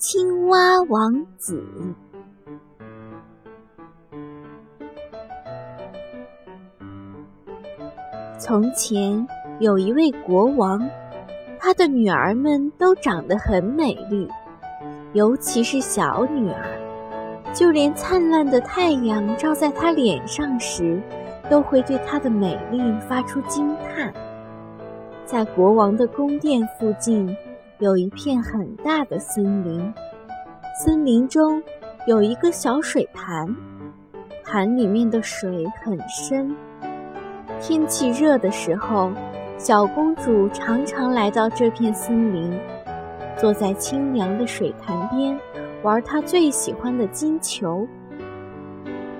青蛙王子。从前有一位国王，他的女儿们都长得很美丽，尤其是小女儿，就连灿烂的太阳照在她脸上时，都会对她的美丽发出惊叹。在国王的宫殿附近。有一片很大的森林，森林中有一个小水潭，潭里面的水很深。天气热的时候，小公主常常来到这片森林，坐在清凉的水潭边，玩她最喜欢的金球。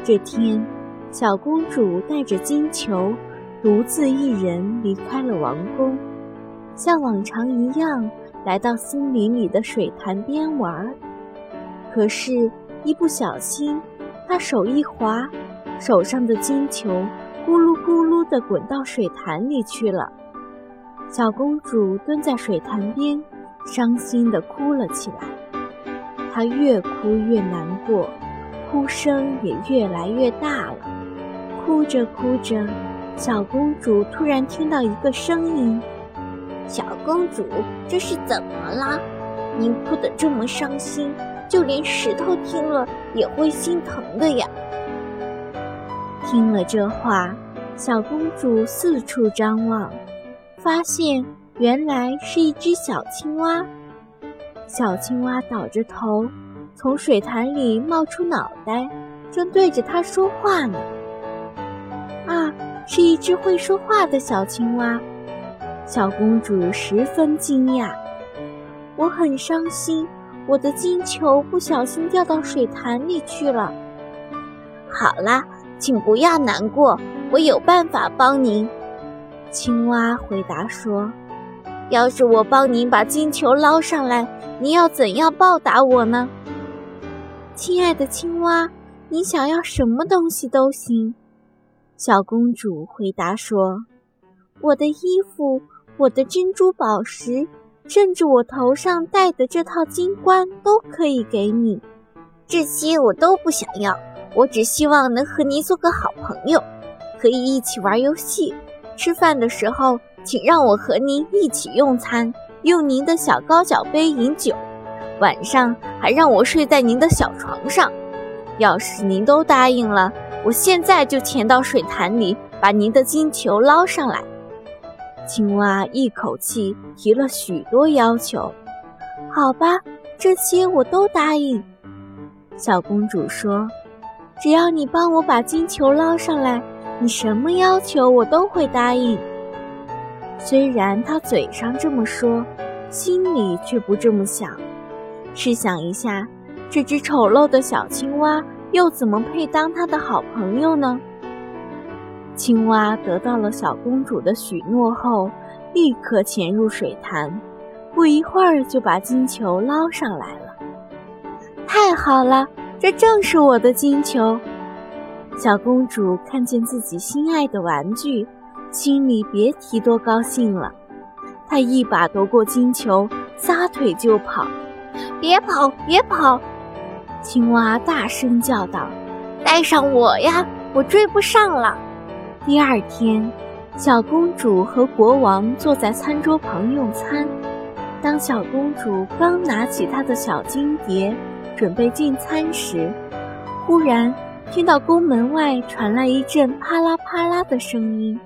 这天，小公主带着金球，独自一人离开了王宫，像往常一样。来到森林里的水潭边玩，可是，一不小心，他手一滑，手上的金球咕噜咕噜地滚到水潭里去了。小公主蹲在水潭边，伤心地哭了起来。她越哭越难过，哭声也越来越大了。哭着哭着，小公主突然听到一个声音。小公主，这是怎么了？您哭得这么伤心，就连石头听了也会心疼的呀。听了这话，小公主四处张望，发现原来是一只小青蛙。小青蛙倒着头，从水潭里冒出脑袋，正对着她说话呢。啊，是一只会说话的小青蛙。小公主十分惊讶，我很伤心，我的金球不小心掉到水潭里去了。好啦，请不要难过，我有办法帮您。青蛙回答说：“要是我帮您把金球捞上来，您要怎样报答我呢？”亲爱的青蛙，你想要什么东西都行。小公主回答说：“我的衣服。”我的珍珠宝石，甚至我头上戴的这套金冠都可以给你。这些我都不想要，我只希望能和您做个好朋友，可以一起玩游戏。吃饭的时候，请让我和您一起用餐，用您的小高脚杯饮酒。晚上还让我睡在您的小床上。要是您都答应了，我现在就潜到水潭里，把您的金球捞上来。青蛙一口气提了许多要求，好吧，这些我都答应。小公主说：“只要你帮我把金球捞上来，你什么要求我都会答应。”虽然她嘴上这么说，心里却不这么想。试想一下，这只丑陋的小青蛙又怎么配当她的好朋友呢？青蛙得到了小公主的许诺后，立刻潜入水潭，不一会儿就把金球捞上来了。太好了，这正是我的金球！小公主看见自己心爱的玩具，心里别提多高兴了。她一把夺过金球，撒腿就跑。别跑，别跑！青蛙大声叫道：“带上我呀，我追不上了。”第二天，小公主和国王坐在餐桌旁用餐。当小公主刚拿起她的小金碟，准备进餐时，忽然听到宫门外传来一阵啪啦啪啦的声音，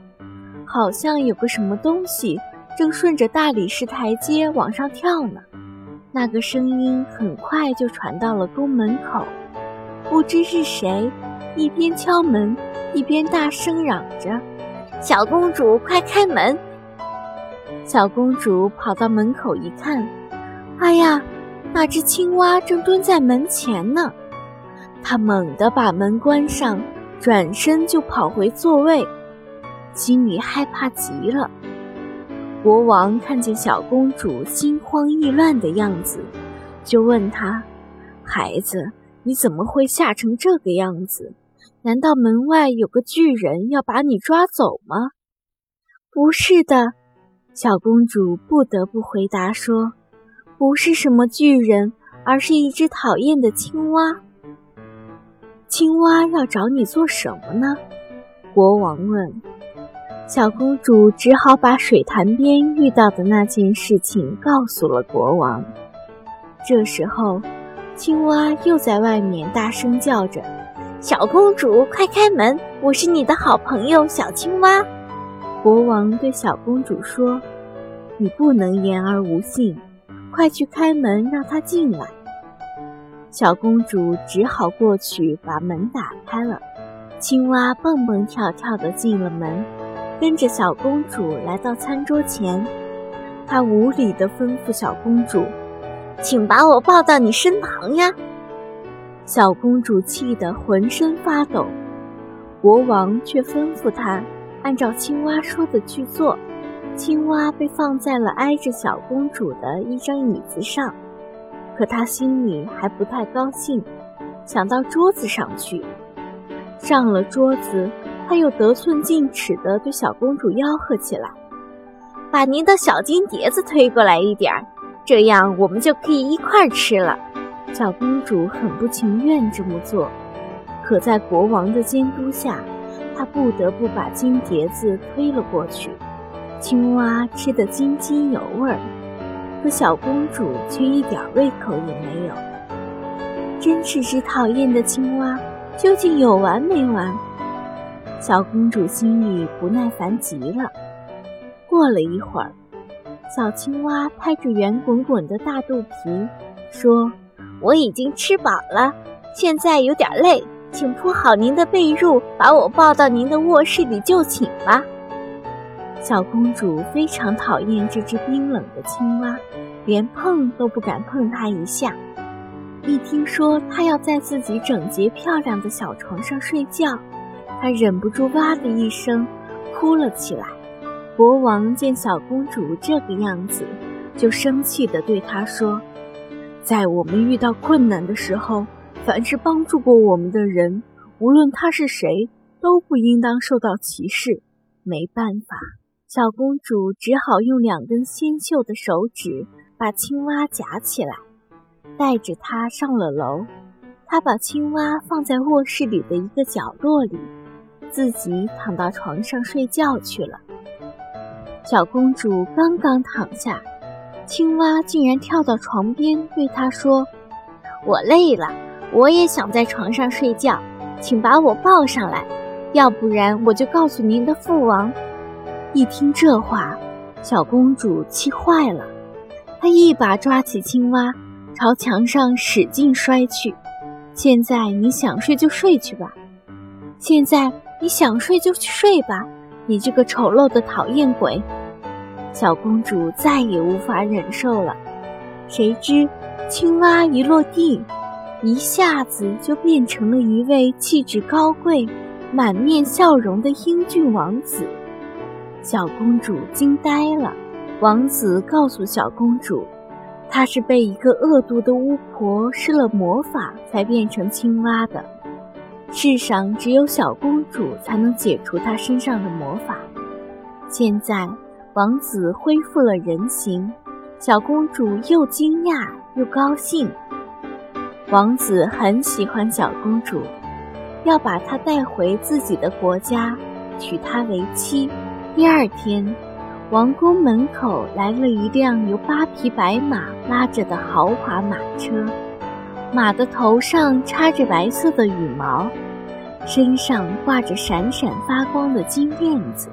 好像有个什么东西正顺着大理石台阶往上跳呢。那个声音很快就传到了宫门口，不知是谁，一边敲门。一边大声嚷着：“小公主，快开门！”小公主跑到门口一看，哎呀，那只青蛙正蹲在门前呢。她猛地把门关上，转身就跑回座位，心里害怕极了。国王看见小公主心慌意乱的样子，就问她：“孩子，你怎么会吓成这个样子？”难道门外有个巨人要把你抓走吗？不是的，小公主不得不回答说：“不是什么巨人，而是一只讨厌的青蛙。青蛙要找你做什么呢？国王问。小公主只好把水潭边遇到的那件事情告诉了国王。这时候，青蛙又在外面大声叫着：“小公主，快开门！我是你的好朋友小青蛙。”国王对小公主说：“你不能言而无信，快去开门，让她进来。”小公主只好过去把门打开了。青蛙蹦蹦跳跳地进了门。跟着小公主来到餐桌前，他无礼地吩咐小公主：“请把我抱到你身旁呀！”小公主气得浑身发抖。国王却吩咐她按照青蛙说的去做。青蛙被放在了挨着小公主的一张椅子上，可他心里还不太高兴，想到桌子上去。上了桌子。他又得寸进尺地对小公主吆喝起来：“把您的小金碟子推过来一点儿，这样我们就可以一块儿吃了。”小公主很不情愿这么做，可在国王的监督下，她不得不把金碟子推了过去。青蛙吃得津津有味儿，可小公主却一点胃口也没有。真是只讨厌的青蛙，究竟有完没完？小公主心里不耐烦极了。过了一会儿，小青蛙拍着圆滚滚的大肚皮，说：“我已经吃饱了，现在有点累，请铺好您的被褥，把我抱到您的卧室里就寝吧。”小公主非常讨厌这只冰冷的青蛙，连碰都不敢碰它一下。一听说它要在自己整洁漂亮的小床上睡觉，她忍不住哇的一声哭了起来。国王见小公主这个样子，就生气地对她说：“在我们遇到困难的时候，凡是帮助过我们的人，无论他是谁，都不应当受到歧视。”没办法，小公主只好用两根纤秀的手指把青蛙夹起来，带着它上了楼。她把青蛙放在卧室里的一个角落里。自己躺到床上睡觉去了。小公主刚刚躺下，青蛙竟然跳到床边，对她说：“我累了，我也想在床上睡觉，请把我抱上来，要不然我就告诉您的父王。”一听这话，小公主气坏了，她一把抓起青蛙，朝墙上使劲摔去。现在你想睡就睡去吧，现在。你想睡就去睡吧，你这个丑陋的讨厌鬼！小公主再也无法忍受了。谁知青蛙一落地，一下子就变成了一位气质高贵、满面笑容的英俊王子。小公主惊呆了。王子告诉小公主，他是被一个恶毒的巫婆施了魔法，才变成青蛙的。世上只有小公主才能解除她身上的魔法。现在，王子恢复了人形，小公主又惊讶又高兴。王子很喜欢小公主，要把她带回自己的国家，娶她为妻。第二天，王宫门口来了一辆由八匹白马拉着的豪华马车。马的头上插着白色的羽毛，身上挂着闪闪发光的金链子。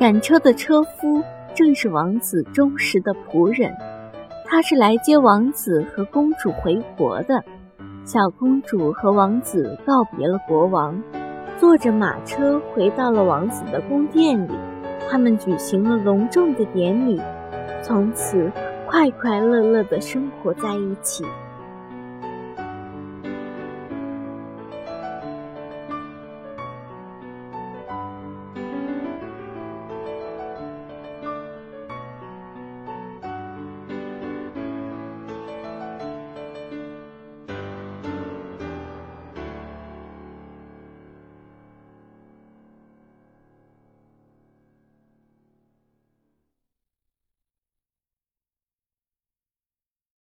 赶车的车夫正是王子忠实的仆人，他是来接王子和公主回国的。小公主和王子告别了国王，坐着马车回到了王子的宫殿里。他们举行了隆重的典礼，从此快快乐乐地生活在一起。